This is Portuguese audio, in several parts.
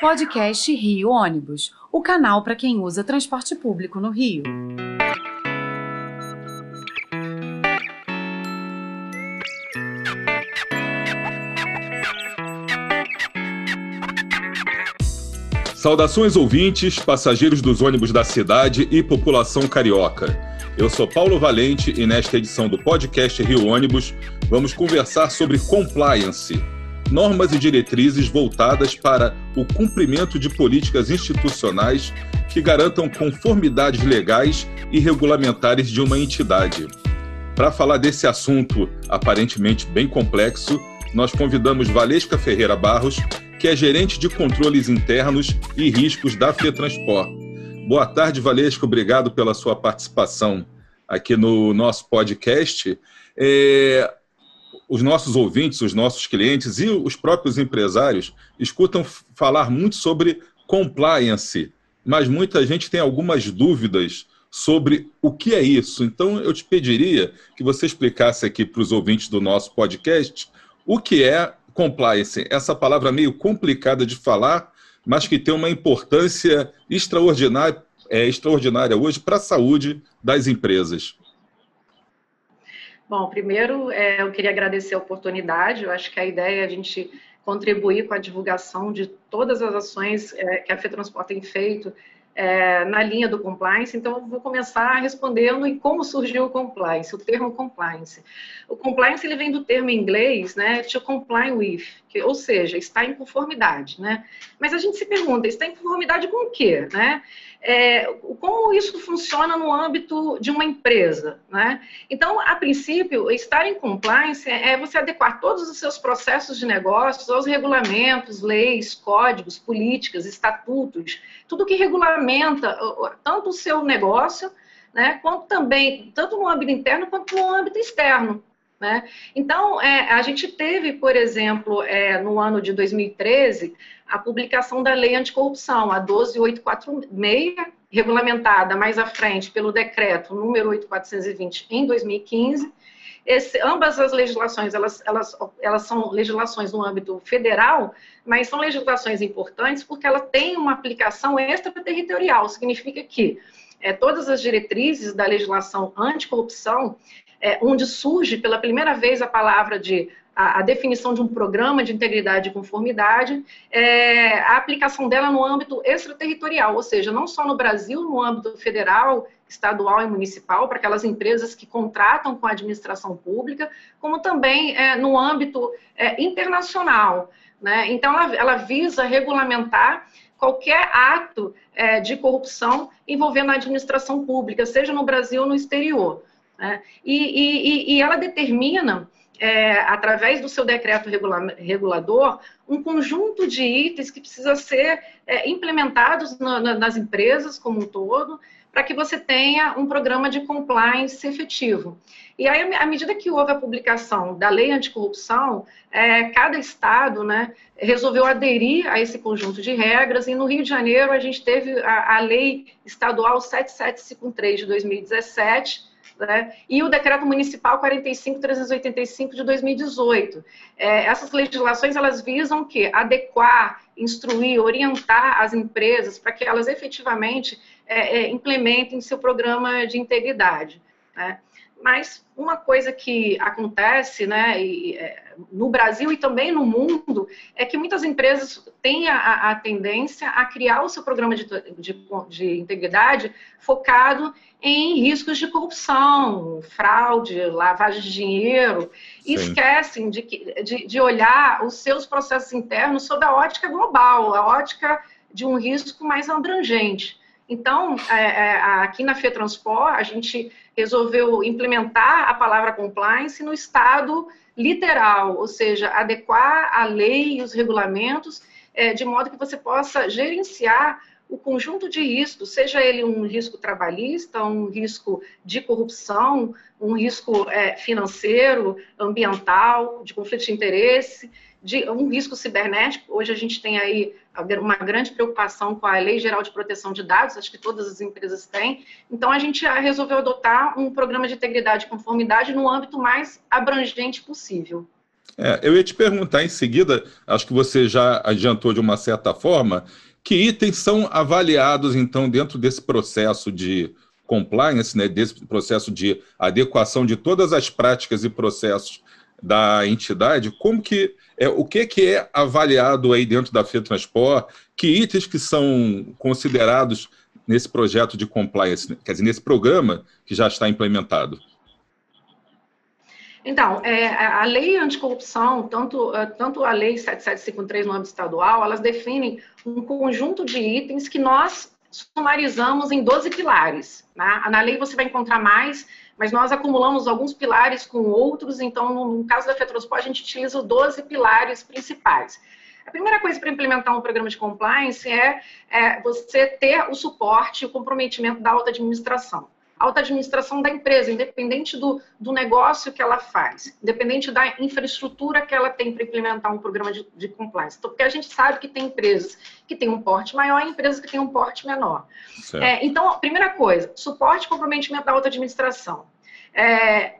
Podcast Rio Ônibus, o canal para quem usa transporte público no Rio. Saudações ouvintes, passageiros dos ônibus da cidade e população carioca. Eu sou Paulo Valente e nesta edição do podcast Rio Ônibus vamos conversar sobre compliance, normas e diretrizes voltadas para o cumprimento de políticas institucionais que garantam conformidades legais e regulamentares de uma entidade. Para falar desse assunto aparentemente bem complexo, nós convidamos Valesca Ferreira Barros, que é gerente de controles internos e riscos da FETransport. Boa tarde, Valesca, obrigado pela sua participação aqui no nosso podcast. É, os nossos ouvintes, os nossos clientes e os próprios empresários escutam falar muito sobre compliance, mas muita gente tem algumas dúvidas sobre o que é isso. Então, eu te pediria que você explicasse aqui para os ouvintes do nosso podcast o que é compliance, essa palavra meio complicada de falar, mas que tem uma importância extraordinária, é, extraordinária hoje para a saúde das empresas. Bom, primeiro é, eu queria agradecer a oportunidade. Eu acho que a ideia é a gente contribuir com a divulgação de todas as ações é, que a FETransport tem feito é, na linha do compliance, então eu vou começar respondendo em como surgiu o compliance, o termo compliance. O compliance ele vem do termo em inglês, né, to comply with, que, ou seja, está em conformidade, né? Mas a gente se pergunta, está em conformidade com o quê, né? É, como isso funciona no âmbito de uma empresa, né? Então, a princípio, estar em compliance é você adequar todos os seus processos de negócios aos regulamentos, leis, códigos, políticas, estatutos, tudo que regulamenta tanto o seu negócio, né, quanto também, tanto no âmbito interno quanto no âmbito externo. Né? Então, é, a gente teve, por exemplo, é, no ano de 2013, a publicação da Lei Anticorrupção, a 12846, regulamentada mais à frente pelo decreto número 8420 em 2015. Esse, ambas as legislações, elas, elas, elas são legislações no âmbito federal, mas são legislações importantes porque ela tem uma aplicação extraterritorial, significa que é, todas as diretrizes da legislação anticorrupção, é, onde surge pela primeira vez a palavra de a, a, definição de um programa de integridade e conformidade, é, a aplicação dela no âmbito extraterritorial, ou seja, não só no Brasil, no âmbito federal, estadual e municipal, para aquelas empresas que contratam com a administração pública, como também é, no âmbito é, internacional. Né? Então, ela, ela visa regulamentar qualquer ato é, de corrupção envolvendo a administração pública, seja no Brasil ou no exterior. Né? E, e, e, ela determina, é, através do seu decreto regula regulador, um conjunto de itens que precisa ser é, implementados na, na, nas empresas como um todo, para que você tenha um programa de compliance efetivo. E aí, à medida que houve a publicação da lei anticorrupção, é, cada estado né, resolveu aderir a esse conjunto de regras, e no Rio de Janeiro a gente teve a, a lei estadual 7753 de 2017, né, e o decreto municipal 45385 de 2018. É, essas legislações elas visam que adequar, instruir, orientar as empresas para que elas efetivamente é, é, implementem seu programa de integridade. Né? Mas uma coisa que acontece né, e, é, no Brasil e também no mundo é que muitas empresas têm a, a tendência a criar o seu programa de, de, de, integridade focado em riscos de corrupção, fraude, lavagem de dinheiro, e esquecem de, de, de olhar os seus processos internos sob a ótica global, a ótica de um risco mais abrangente. Então, é, é, aqui na FETransport, a gente resolveu implementar a palavra compliance no estado literal, ou seja, adequar a lei e os regulamentos é, de modo que você possa gerenciar o conjunto de riscos, seja ele um risco trabalhista, um risco de corrupção, um risco é, financeiro, ambiental, de conflito de interesse, de um risco cibernético. Hoje a gente tem aí uma grande preocupação com a Lei Geral de Proteção de Dados, acho que todas as empresas têm. Então a gente resolveu adotar um programa de integridade e conformidade no âmbito mais abrangente possível. É, eu ia te perguntar em seguida, acho que você já adiantou de uma certa forma, que itens são avaliados, então, dentro desse processo de compliance, né, desse processo de adequação de todas as práticas e processos da entidade, como que é, o que, que é avaliado aí dentro da FETransport, que itens que são considerados nesse projeto de compliance, quer dizer, nesse programa que já está implementado? Então, é, a lei anticorrupção, tanto, é, tanto a lei 7753 no âmbito estadual, elas definem um conjunto de itens que nós sumarizamos em 12 pilares. Né? Na lei você vai encontrar mais, mas nós acumulamos alguns pilares com outros, então, no, caso da FETROSPO, a gente utiliza 12 pilares principais. A primeira coisa para implementar um programa de compliance é, é você ter o suporte e o comprometimento da alta administração alta administração da empresa, independente do, do negócio que ela faz, independente da infraestrutura que ela tem para implementar um programa de, de compliance. Então, porque a gente sabe que tem empresas que têm um porte maior e empresas que têm um porte menor. É, então, primeira coisa, suporte e comprometimento da alta administração. É,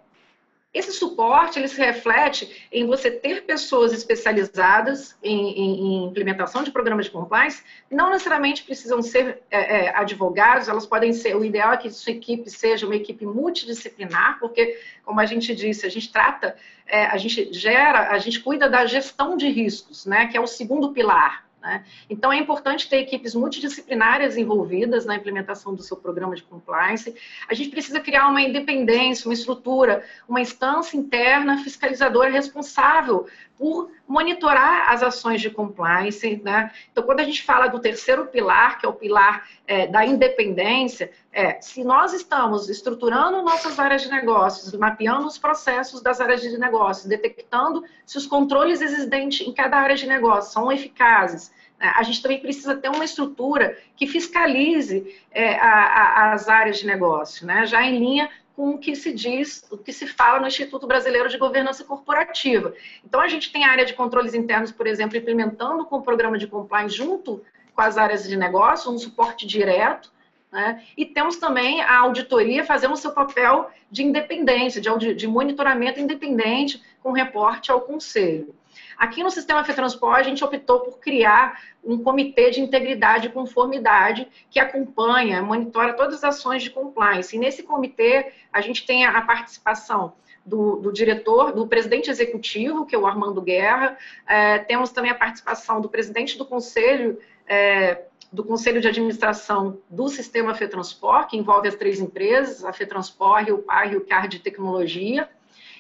esse suporte, ele se reflete em você ter pessoas especializadas em, em, em implementação de programas de compliance, não necessariamente precisam ser é, é, advogados, elas podem ser, o ideal é que sua equipe seja uma equipe multidisciplinar, porque, como a gente disse, a gente trata, é, a gente gera, a gente cuida da gestão de riscos, né, que é o segundo pilar né? Então, é importante ter equipes multidisciplinárias envolvidas na implementação do seu programa de compliance. A gente precisa criar uma independência, uma estrutura, uma instância interna fiscalizadora responsável por monitorar as ações de compliance. Né? Então, quando a gente fala do terceiro pilar, que é o pilar é, da independência, é, se nós estamos estruturando nossas áreas de negócios, mapeando os processos das áreas de negócios, detectando se os controles existentes em cada área de negócio são eficazes, né? a gente também precisa ter uma estrutura que fiscalize é, a, a, as áreas de negócio, né? já em linha com o que se diz, o que se fala no Instituto Brasileiro de Governança Corporativa. Então, a gente tem a área de controles internos, por exemplo, implementando com o programa de compliance junto com as áreas de negócio, um suporte direto, né? E temos também a auditoria fazendo o seu papel de independência, de, de monitoramento independente, com reporte ao conselho. Aqui no sistema FETransport, a gente optou por criar um comitê de integridade e conformidade que acompanha, monitora todas as ações de compliance. E nesse comitê, a gente tem a participação do, do, diretor, do presidente executivo, que é o Armando Guerra, é, temos também a participação do presidente do conselho, é, do conselho de administração do sistema FETransport, que envolve as três empresas, a FETransport, o PAR e o CAR de Tecnologia,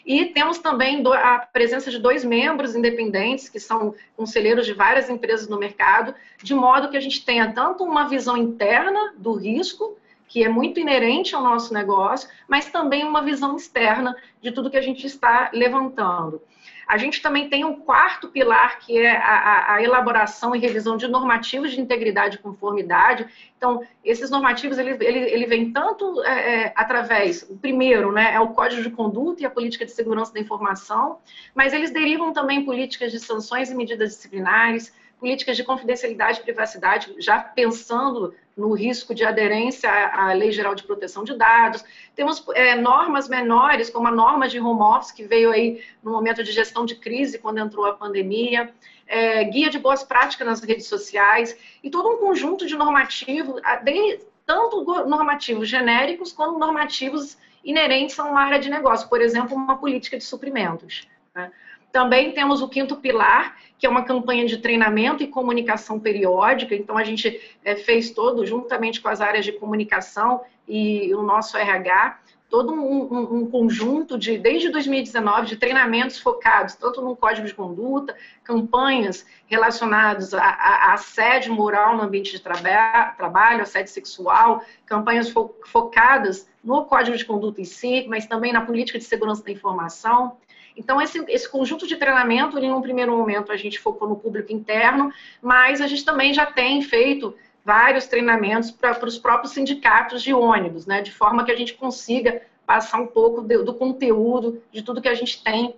e temos também a presença de dois membros independentes, que são conselheiros de várias empresas no mercado, de modo que a gente tenha tanto uma visão interna do risco, que é muito inerente ao nosso negócio, mas também uma visão externa de tudo que a gente está levantando. A gente também tem um quarto pilar, que é a, a, elaboração e revisão de normativos de integridade e conformidade. Então, esses normativos, ele, ele, ele vem tanto é, é, através, o primeiro, né, é o Código de Conduta e a Política de Segurança da Informação, mas eles derivam também políticas de sanções e medidas disciplinares, políticas de confidencialidade e privacidade, já pensando no risco de aderência à Lei Geral de Proteção de Dados. Temos é, normas menores, como a norma de home office, que veio aí no momento de gestão de crise, quando entrou a pandemia, é, guia de boas práticas nas redes sociais, e todo um conjunto de normativos, tanto normativos genéricos, quanto normativos inerentes a uma área de negócio, por exemplo, uma política de suprimentos. Né? Também temos o quinto pilar, que é uma campanha de treinamento e comunicação periódica. Então, a gente é, fez todo, juntamente com as áreas de comunicação e o nosso RH, todo um, um, um, conjunto de, desde 2019, de treinamentos focados tanto no código de conduta, campanhas relacionadas a, a, a assédio moral no ambiente de traba trabalho, assédio sexual, campanhas fo focadas no código de conduta em si, mas também na política de segurança da informação. Então, esse, esse conjunto de treinamento, em um primeiro momento, a gente focou no público interno, mas a gente também já tem feito vários treinamentos para os próprios sindicatos de ônibus, né, de forma que a gente consiga passar um pouco de, do conteúdo, de tudo que a gente tem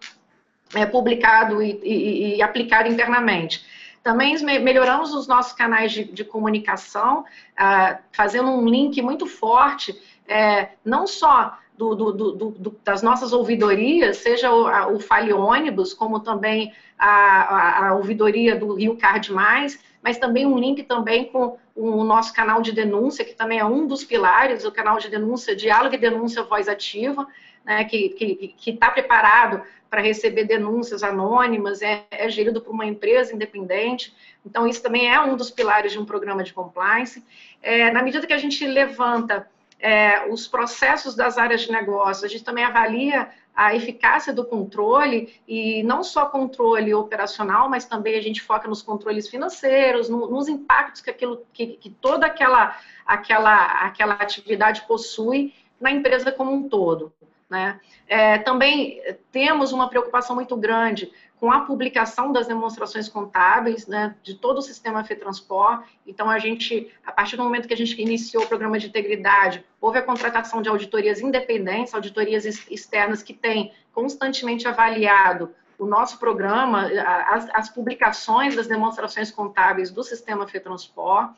é, publicado e, e, e, aplicado internamente. Também melhoramos os nossos canais de, de comunicação, ah, fazendo um link muito forte, é, não só do, do, do, das nossas ouvidorias, seja o, a, o Fale Ônibus, como também a, a, a, ouvidoria do Rio Card Mais, mas também um link também com o nosso canal de denúncia, que também é um dos pilares, o canal de denúncia, Diálogo e Denúncia Voz Ativa, né, que está preparado para receber denúncias anônimas, é, é gerido por uma empresa independente. Então, isso também é um dos pilares de um programa de compliance. É, na medida que a gente levanta é, os processos das áreas de negócio, a gente também avalia a eficácia do controle, e não só controle operacional, mas também a gente foca nos controles financeiros, no, nos impactos que, aquilo, que, que toda aquela, aquela, aquela atividade possui na empresa como um todo. Né? É, também temos uma preocupação muito grande com a publicação das demonstrações contábeis né, de todo o sistema FETransport. Então, a gente, a partir do momento que a gente iniciou o programa de integridade, houve a contratação de auditorias independentes, auditorias externas que têm constantemente avaliado o nosso programa, as, as publicações das demonstrações contábeis do sistema FETransport.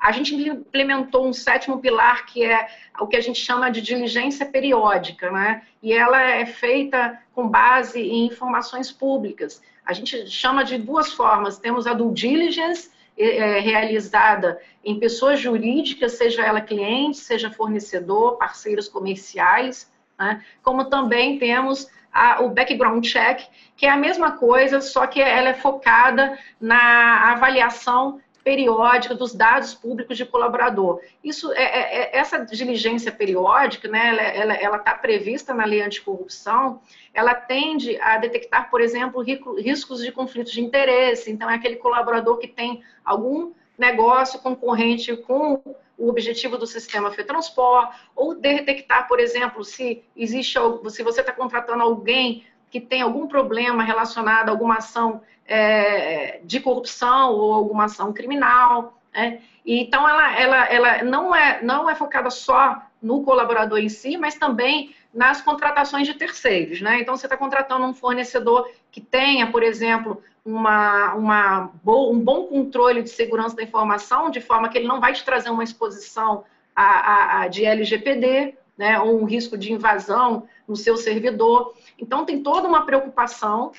A gente implementou um sétimo pilar que é o que a gente chama de diligência periódica, né? E ela é feita com base em informações públicas. A gente chama de duas formas. Temos a due diligence, é, realizada em pessoas jurídicas, seja ela cliente, seja fornecedor, parceiros comerciais, né? como também temos a, o background check, que é a mesma coisa, só que ela é focada na avaliação periódica dos dados públicos de colaborador. Isso é, é, é essa diligência periódica, né, ela está prevista na lei anticorrupção, ela tende a detectar, por exemplo, riscos de conflitos de interesse. Então, é aquele colaborador que tem algum negócio concorrente com o objetivo do sistema FETransport, ou detectar, por exemplo, se existe, se você está contratando alguém que tem algum problema relacionado a alguma ação é, de corrupção ou alguma ação criminal. Né? então, ela, ela, ela não, é, não é focada só no colaborador em si, mas também nas contratações de terceiros. Né? Então, você está contratando um fornecedor que tenha, por exemplo, uma, uma, um bom controle de segurança da informação, de forma que ele não vai te trazer uma exposição a, a, a de LGPD, né, ou um risco de invasão no seu servidor. Então, tem toda uma preocupação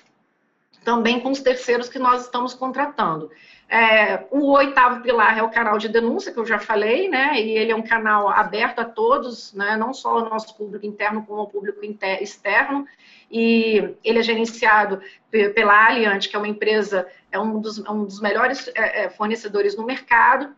também com os terceiros que nós estamos contratando. É, o oitavo pilar é o canal de denúncia, que eu já falei, né? E ele é um canal aberto a todos, né? Não só o nosso público interno, como o público externo. E ele é gerenciado pela Alliant, que é uma empresa, é um dos, é um dos melhores é, é, fornecedores no mercado.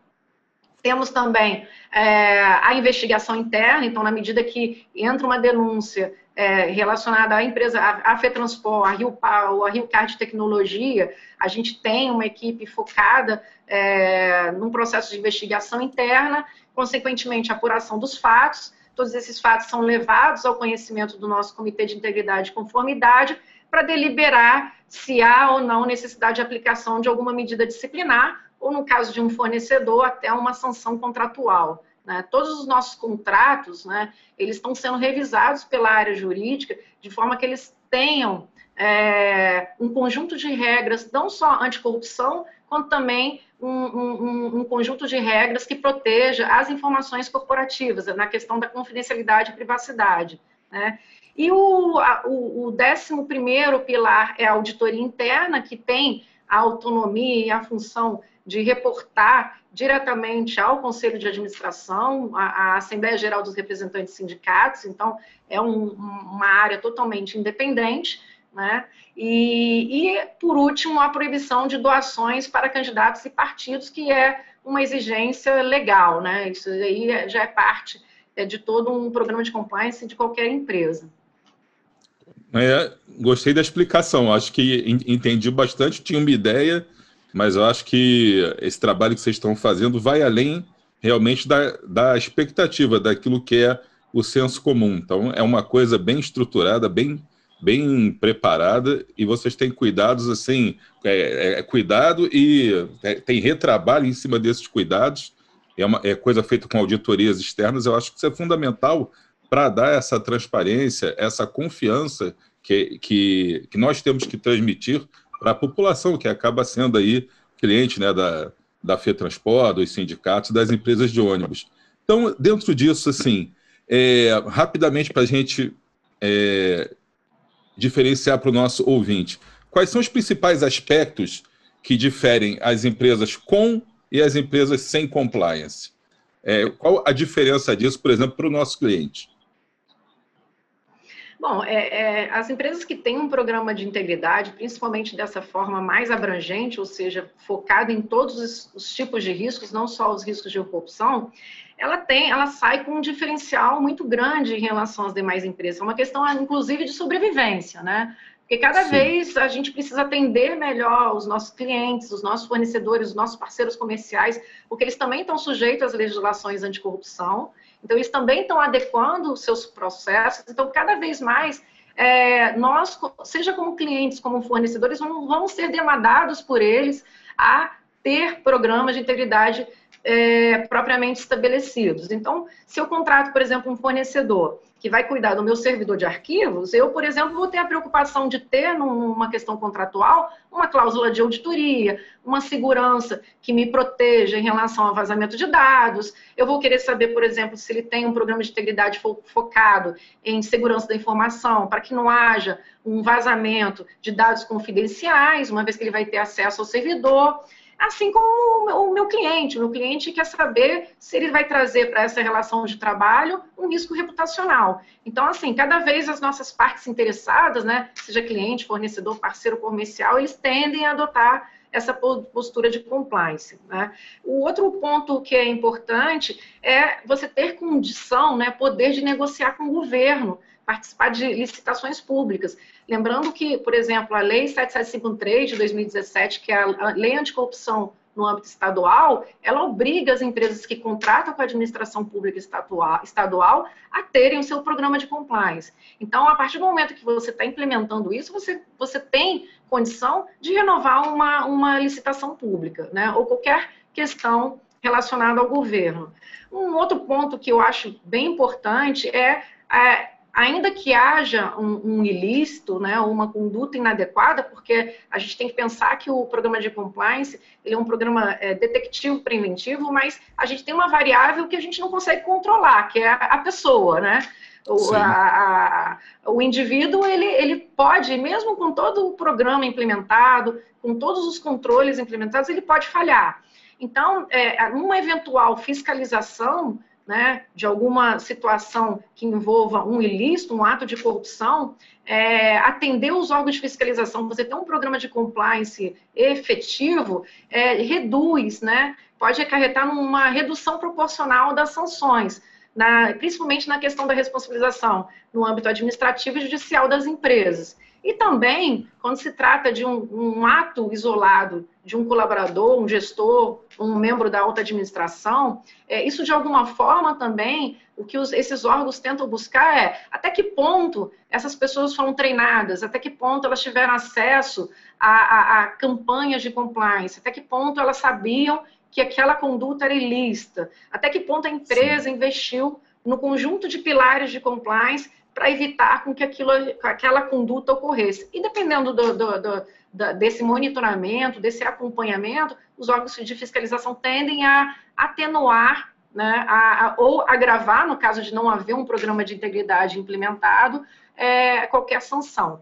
Temos também é, a investigação interna, então, na medida que entra uma denúncia é, relacionada à empresa, a, FETransport, a Rio Pau, a Rio Card Tecnologia, a gente tem uma equipe focada é, num processo de investigação interna, consequentemente, apuração dos fatos. Todos esses fatos são levados ao conhecimento do nosso Comitê de Integridade e Conformidade para deliberar se há ou não necessidade de aplicação de alguma medida disciplinar, ou no caso de um fornecedor, até uma sanção contratual. Né? Todos os nossos contratos, né, eles estão sendo revisados pela área jurídica de forma que eles tenham é, um conjunto de regras, não só anticorrupção, quanto também um, um, um, conjunto de regras que proteja as informações corporativas, na questão da confidencialidade e privacidade. Né? E o, a, o, o décimo primeiro pilar é a auditoria interna, que tem a autonomia e a função de reportar diretamente ao Conselho de Administração, à, Assembleia Geral dos Representantes Sindicatos, então é um, uma área totalmente independente, né? E, e, por último, a proibição de doações para candidatos e partidos, que é uma exigência legal, né? Isso aí é, já é parte é, de todo um programa de compliance de qualquer empresa. É, gostei da explicação, acho que entendi bastante, tinha uma ideia mas eu acho que esse trabalho que vocês estão fazendo vai além realmente da, da expectativa, daquilo que é o senso comum. Então, é uma coisa bem estruturada, bem, bem preparada, e vocês têm cuidados, assim, é, é cuidado e é, tem retrabalho em cima desses cuidados, é, uma, é coisa feita com auditorias externas, eu acho que isso é fundamental para dar essa transparência, essa confiança que, que, que nós temos que transmitir para a população, que acaba sendo aí cliente né, da, da FETransport, dos sindicatos, das empresas de ônibus. Então, dentro disso, assim, É, rapidamente, para a gente é, diferenciar para o nosso ouvinte, quais são os principais aspectos que diferem as empresas com e as empresas sem compliance? É, qual a diferença disso, por exemplo, para o nosso cliente? Bom, é, é, as empresas que têm um programa de integridade, principalmente dessa forma mais abrangente, ou seja, focado em todos os, os, tipos de riscos, não só os riscos de corrupção, ela tem, ela sai com um diferencial muito grande em relação às demais empresas. É uma questão, inclusive, de sobrevivência, né? Porque cada Sim. vez a gente precisa atender melhor os nossos clientes, os nossos fornecedores, os nossos parceiros comerciais, porque eles também estão sujeitos às legislações anticorrupção. Então, eles também estão adequando os seus processos. Então, cada vez mais, é, nós, seja como clientes, como fornecedores, vamos, vamos ser demandados por eles a ter programas de integridade é, propriamente estabelecidos. Então, se eu contrato, por exemplo, um fornecedor que vai cuidar do meu servidor de arquivos, eu, por exemplo, vou ter a preocupação de ter, numa questão contratual, uma cláusula de auditoria, uma segurança que me proteja em relação ao vazamento de dados. Eu vou querer saber, por exemplo, se ele tem um programa de integridade focado em segurança da informação, para que não haja um vazamento de dados confidenciais, uma vez que ele vai ter acesso ao servidor assim como o meu cliente. O meu cliente quer saber se ele vai trazer para essa relação de trabalho um risco reputacional. Então, assim, cada vez as nossas partes interessadas, né, seja cliente, fornecedor, parceiro comercial, eles tendem a adotar essa postura de compliance. Né? O outro ponto que é importante é você ter condição, né, poder de negociar com o governo participar de licitações públicas. Lembrando que, por exemplo, a Lei 7753 de 2017, que é a Lei Anticorrupção no âmbito estadual, ela obriga as empresas que contratam com a administração pública estadual a terem o seu programa de compliance. Então, a partir do momento que você está implementando isso, você, você tem condição de renovar uma, uma licitação pública, né? ou qualquer questão relacionada ao governo. Um outro ponto que eu acho bem importante é, é ainda que haja um, um ilícito, né, uma conduta inadequada, porque a gente tem que pensar que o programa de compliance ele é um programa é, detectivo preventivo, mas a gente tem uma variável que a gente não consegue controlar, que é a, pessoa, né? O, a, a, o indivíduo ele, ele pode, mesmo com todo o programa implementado, com todos os controles implementados, ele pode falhar. Então, é, uma eventual fiscalização né, de alguma situação que envolva um ilícito, um ato de corrupção, é, atender os órgãos de fiscalização, você ter um programa de compliance efetivo, é, reduz, né, pode acarretar numa redução proporcional das sanções, na, principalmente na questão da responsabilização no âmbito administrativo e judicial das empresas. E também, quando se trata de um, um, ato isolado de um colaborador, um gestor, um membro da alta administração, é, isso de alguma forma também, o que os, esses órgãos tentam buscar é até que ponto essas pessoas foram treinadas, até que ponto elas tiveram acesso a, a, a campanhas de compliance, até que ponto elas sabiam que aquela conduta era ilícita, até que ponto a empresa Sim. investiu no conjunto de pilares de compliance para evitar com que aquilo, aquela conduta ocorresse. E dependendo do, do, do, desse monitoramento, desse acompanhamento, os órgãos de fiscalização tendem a atenuar né, a, a, ou agravar, no caso de não haver um programa de integridade implementado, é, qualquer sanção.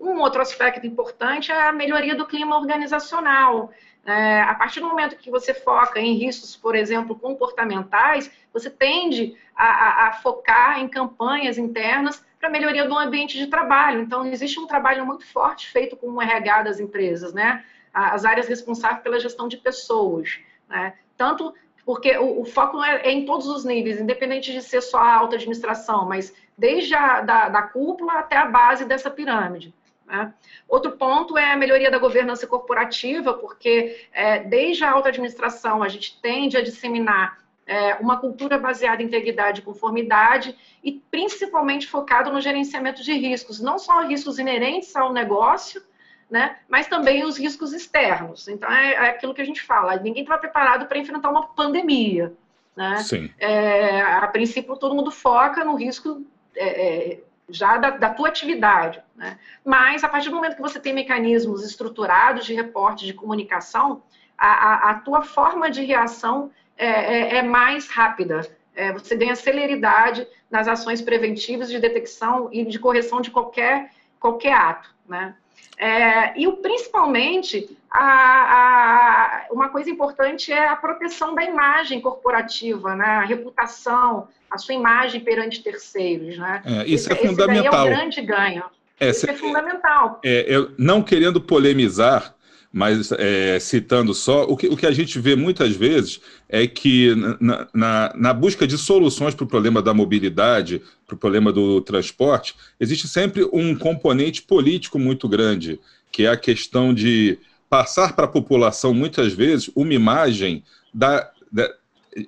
Um outro aspecto importante é a melhoria do clima organizacional. É, a partir do momento que você foca em riscos, por exemplo, comportamentais, você tende a, a, a focar em campanhas internas para melhoria do ambiente de trabalho. Então, existe um trabalho muito forte feito com o RH das empresas, né? As áreas responsáveis pela gestão de pessoas, né? Tanto porque o, o foco é, é, em todos os níveis, independente de ser só a alta administração, mas desde a da, da cúpula até a base dessa pirâmide. Né? Outro ponto é a melhoria da governança corporativa, porque é, desde a alta administração a gente tende a disseminar é, uma cultura baseada em integridade e conformidade e principalmente focado no gerenciamento de riscos, não só riscos inerentes ao negócio, né, mas também os riscos externos. Então, é, é aquilo que a gente fala, ninguém está preparado para enfrentar uma pandemia. Né? Sim. É, a princípio, todo mundo foca no risco é, é já da, da tua atividade. Né? Mas, a partir do momento que você tem mecanismos estruturados de reporte, de comunicação, a, a, a tua forma de reação é, é, é mais rápida, é, você ganha celeridade nas ações preventivas de detecção e de correção de qualquer, qualquer ato, né? É, e principalmente, a, a, uma coisa importante é a proteção da imagem corporativa, né? a reputação, a sua imagem perante terceiros. Né? É, isso esse, é fundamental. Esse é o grande ganho. É, isso é fundamental. É, eu, não querendo polemizar, mas é, citando só, o que, o que a gente vê muitas vezes é que na, na, na busca de soluções para o problema da mobilidade, para o problema do transporte, existe sempre um componente político muito grande, que é a questão de passar para a população, muitas vezes, uma imagem da, da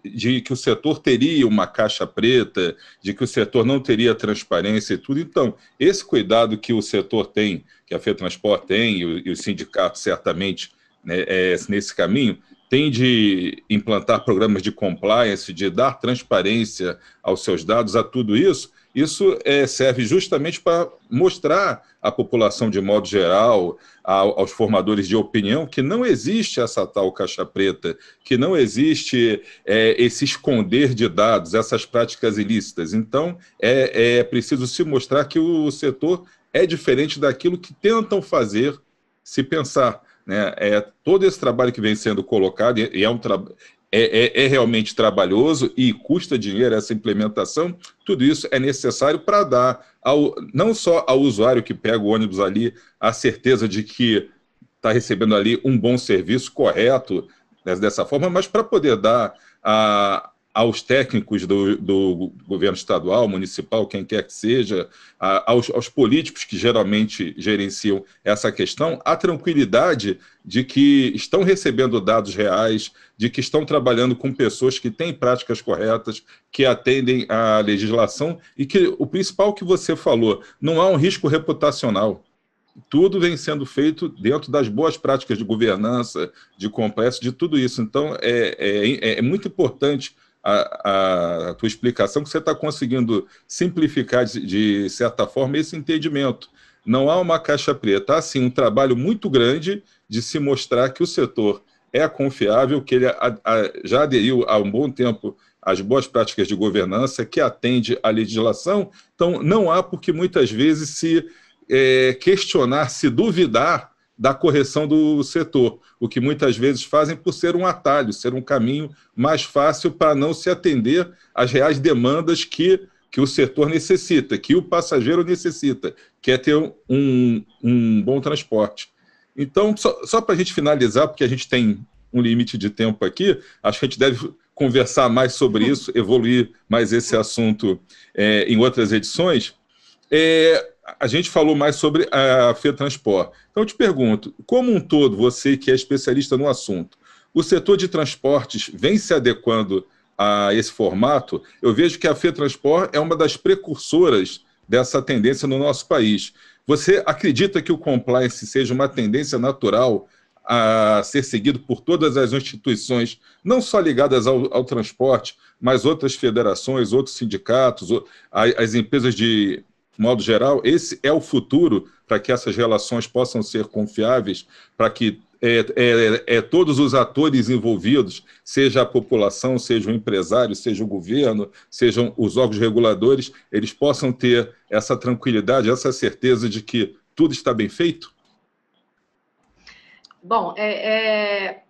de que o setor teria uma caixa preta, de que o setor não teria transparência e tudo. Então, esse cuidado que o setor tem, que a FETransport tem, e, os sindicatos certamente né, é, nesse caminho, tem de implantar programas de compliance, de dar transparência aos seus dados, a tudo isso, isso é, serve justamente para mostrar à população, de modo geral, aos formadores de opinião, que não existe essa tal caixa preta, que não existe é, esse esconder de dados, essas práticas ilícitas. Então, é, é preciso se mostrar que o setor é diferente daquilo que tentam fazer se pensar. Né? É, todo esse trabalho que vem sendo colocado, e é um trabalho é, é, é, realmente trabalhoso e custa dinheiro essa implementação, tudo isso é necessário para dar ao, não só ao usuário que pega o ônibus ali a certeza de que está recebendo ali um bom serviço correto né, dessa forma, mas para poder dar a, aos técnicos do, do, governo estadual, municipal, quem quer que seja, a, aos, aos, políticos que geralmente gerenciam essa questão, a tranquilidade de que estão recebendo dados reais, de que estão trabalhando com pessoas que têm práticas corretas, que atendem à legislação e que o principal que você falou, não há um risco reputacional tudo vem sendo feito dentro das boas práticas de governança, de complexo, de tudo isso. Então, é, é, é muito importante a, a tua explicação, que você está conseguindo simplificar, de, de, certa forma, esse entendimento. Não há uma caixa preta, há sim um trabalho muito grande de se mostrar que o setor é confiável, que ele a, a, já aderiu há um bom tempo às boas práticas de governança, que atende à legislação. Então, não há porque muitas vezes se é, questionar, se duvidar da correção do setor, o que muitas vezes fazem por ser um atalho, ser um caminho mais fácil para não se atender às reais demandas que, que o setor necessita, que o passageiro necessita, que é ter um, um bom transporte. Então, só, só para a gente finalizar, porque a gente tem um limite de tempo aqui, acho que a gente deve conversar mais sobre isso, evoluir mais esse assunto é, em outras edições. É, a gente falou mais sobre a FETransport. Então, eu te pergunto, como um todo, você que é especialista no assunto, o setor de transportes vem se adequando a esse formato? Eu vejo que a FETransport é uma das precursoras dessa tendência no nosso país. Você acredita que o compliance seja uma tendência natural a ser seguido por todas as instituições, não só ligadas ao, ao transporte, mas outras federações, outros sindicatos, as empresas de modo geral, esse é o futuro para que essas relações possam ser confiáveis, para que é, é, é, todos os atores envolvidos, seja a população, seja o empresário, seja o governo, sejam os órgãos reguladores, eles possam ter essa tranquilidade, essa certeza de que tudo está bem feito? Bom, é, é,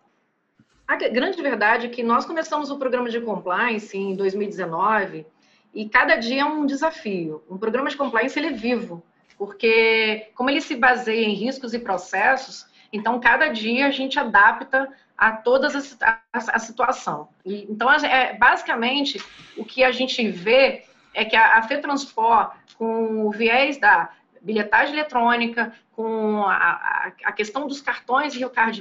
a grande verdade é que nós começamos o programa de compliance em 2019 e cada dia é um desafio. Um programa de compliance ele é vivo, porque como ele se baseia em riscos e processos, então cada dia a gente adapta a toda a, a, a situação. E, então, é, basicamente, o que a gente vê é que a, a FETransport, com o viés da bilhetagem eletrônica, com a, a, questão dos cartões Rio Card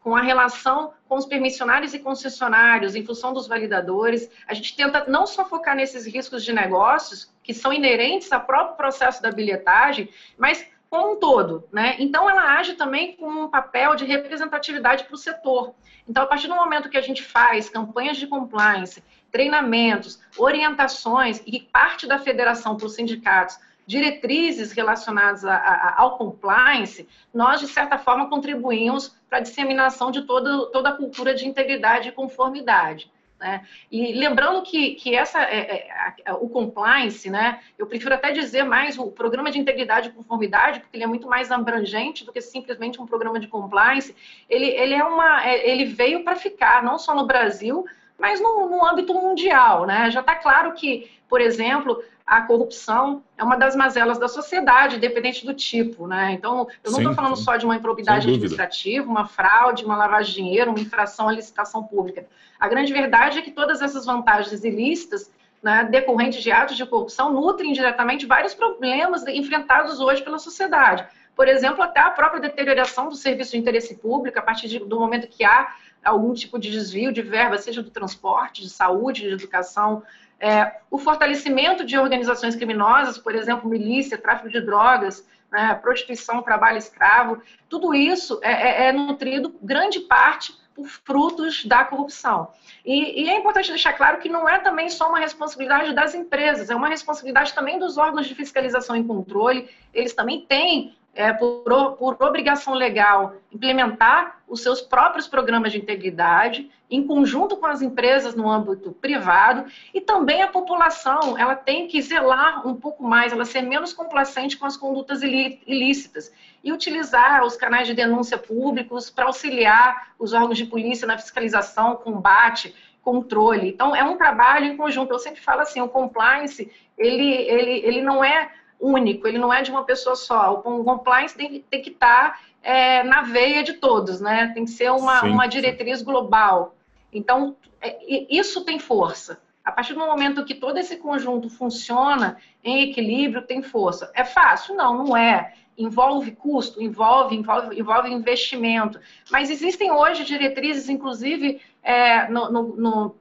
com a relação com os permissionários e concessionários, em função dos validadores, a gente tenta não só focar nesses riscos de negócios, que são inerentes ao próprio processo da bilhetagem, mas como um todo, né? Então ela age também com um papel de representatividade para o setor. Então, a partir do momento que a gente faz campanhas de compliance, treinamentos, orientações e parte da federação para os sindicatos diretrizes relacionadas a, a, ao compliance, nós, de certa forma, contribuímos para a disseminação de todo, toda a cultura de integridade e conformidade. Né? E lembrando que, que essa, é, é, o compliance, né, eu prefiro até dizer mais o programa de integridade e conformidade, porque ele é muito mais abrangente do que simplesmente um programa de compliance. Ele, ele, é uma, é, ele veio para ficar, não só no Brasil, mas no, no âmbito mundial. Né? Já está claro que, por exemplo, a corrupção é uma das mazelas da sociedade, independente do tipo, né? Então, eu não estou falando só de uma improbidade administrativa, uma fraude, uma lavagem de dinheiro, uma infração à licitação pública. A grande verdade é que todas essas vantagens ilícitas, né, decorrentes de atos de corrupção, nutrem diretamente vários problemas enfrentados hoje pela sociedade. Por exemplo, até a própria deterioração do serviço de interesse público, a partir de, do momento que há algum tipo de desvio de verba, seja do transporte, de saúde, de educação, é, o fortalecimento de organizações criminosas, por exemplo, milícia, tráfico de drogas, né, prostituição, trabalho escravo, tudo isso é, é, é nutrido, grande parte, por frutos da corrupção. E, e, é importante deixar claro que não é também só uma responsabilidade das empresas, é uma responsabilidade também dos órgãos de fiscalização e controle. Eles também têm é, por, por, obrigação legal, implementar os seus próprios programas de integridade, em conjunto com as empresas no âmbito privado, e também a população, ela tem que zelar um pouco mais, ela ser menos complacente com as condutas ilícitas, e utilizar os canais de denúncia públicos para auxiliar os órgãos de polícia na fiscalização, combate, controle. Então, é um trabalho em conjunto. Eu sempre falo assim, o compliance, ele, ele, ele não é único, ele não é de uma pessoa só. O compliance tem, tem que estar tá, é, na veia de todos, né? Tem que ser uma, uma diretriz global. Então, é, isso tem força. A partir do momento que todo esse conjunto funciona em equilíbrio, tem força. É fácil? Não, não é. Envolve custo, envolve, envolve, envolve investimento. Mas existem hoje diretrizes, inclusive, é, no, no, no,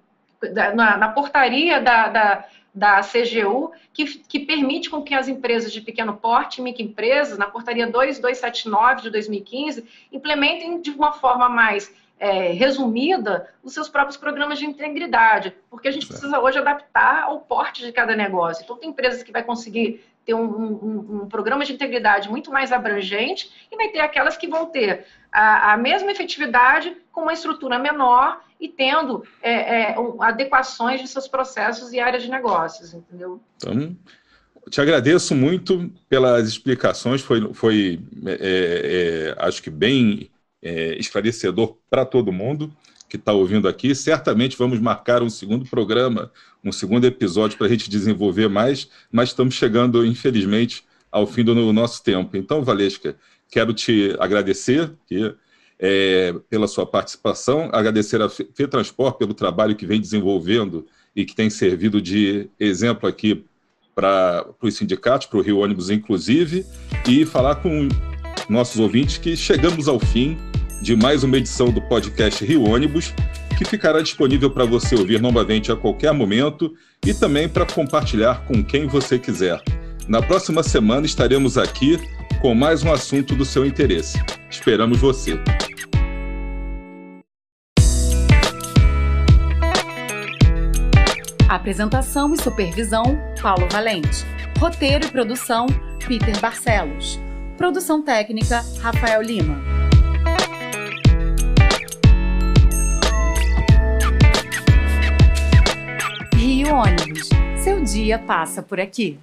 na, na, portaria da, da da CGU, que, que permite com que as empresas de pequeno porte, microempresas, na portaria 2279 de 2015, implementem de uma forma mais é, resumida os seus próprios programas de integridade, porque a gente precisa hoje adaptar ao porte de cada negócio. Então, tem empresas que vai conseguir ter um, um, um, programa de integridade muito mais abrangente e vai ter aquelas que vão ter a, a mesma efetividade com uma estrutura menor e tendo é, é, adequações de seus processos e áreas de negócios, entendeu? Então, te agradeço muito pelas explicações, foi, foi é, é acho que bem é, esclarecedor para todo mundo que está ouvindo aqui. Certamente vamos marcar um segundo programa, um segundo episódio para a gente desenvolver mais, mas estamos chegando, infelizmente, ao fim do nosso tempo. Então, Valesca, quero te agradecer é, pela sua participação, agradecer a FETransport pelo trabalho que vem desenvolvendo e que tem servido de exemplo aqui para os sindicatos, para o Rio Ônibus, inclusive, e falar com nossos ouvintes que chegamos ao fim de mais uma edição do podcast Rio Ônibus, que ficará disponível para você ouvir novamente a qualquer momento e também para compartilhar com quem você quiser. Na próxima semana estaremos aqui com mais um assunto do seu interesse. Esperamos você. Apresentação e supervisão: Paulo Valente. Roteiro e produção: Peter Barcelos. Produção técnica: Rafael Lima. Ônibus. Seu dia passa por aqui.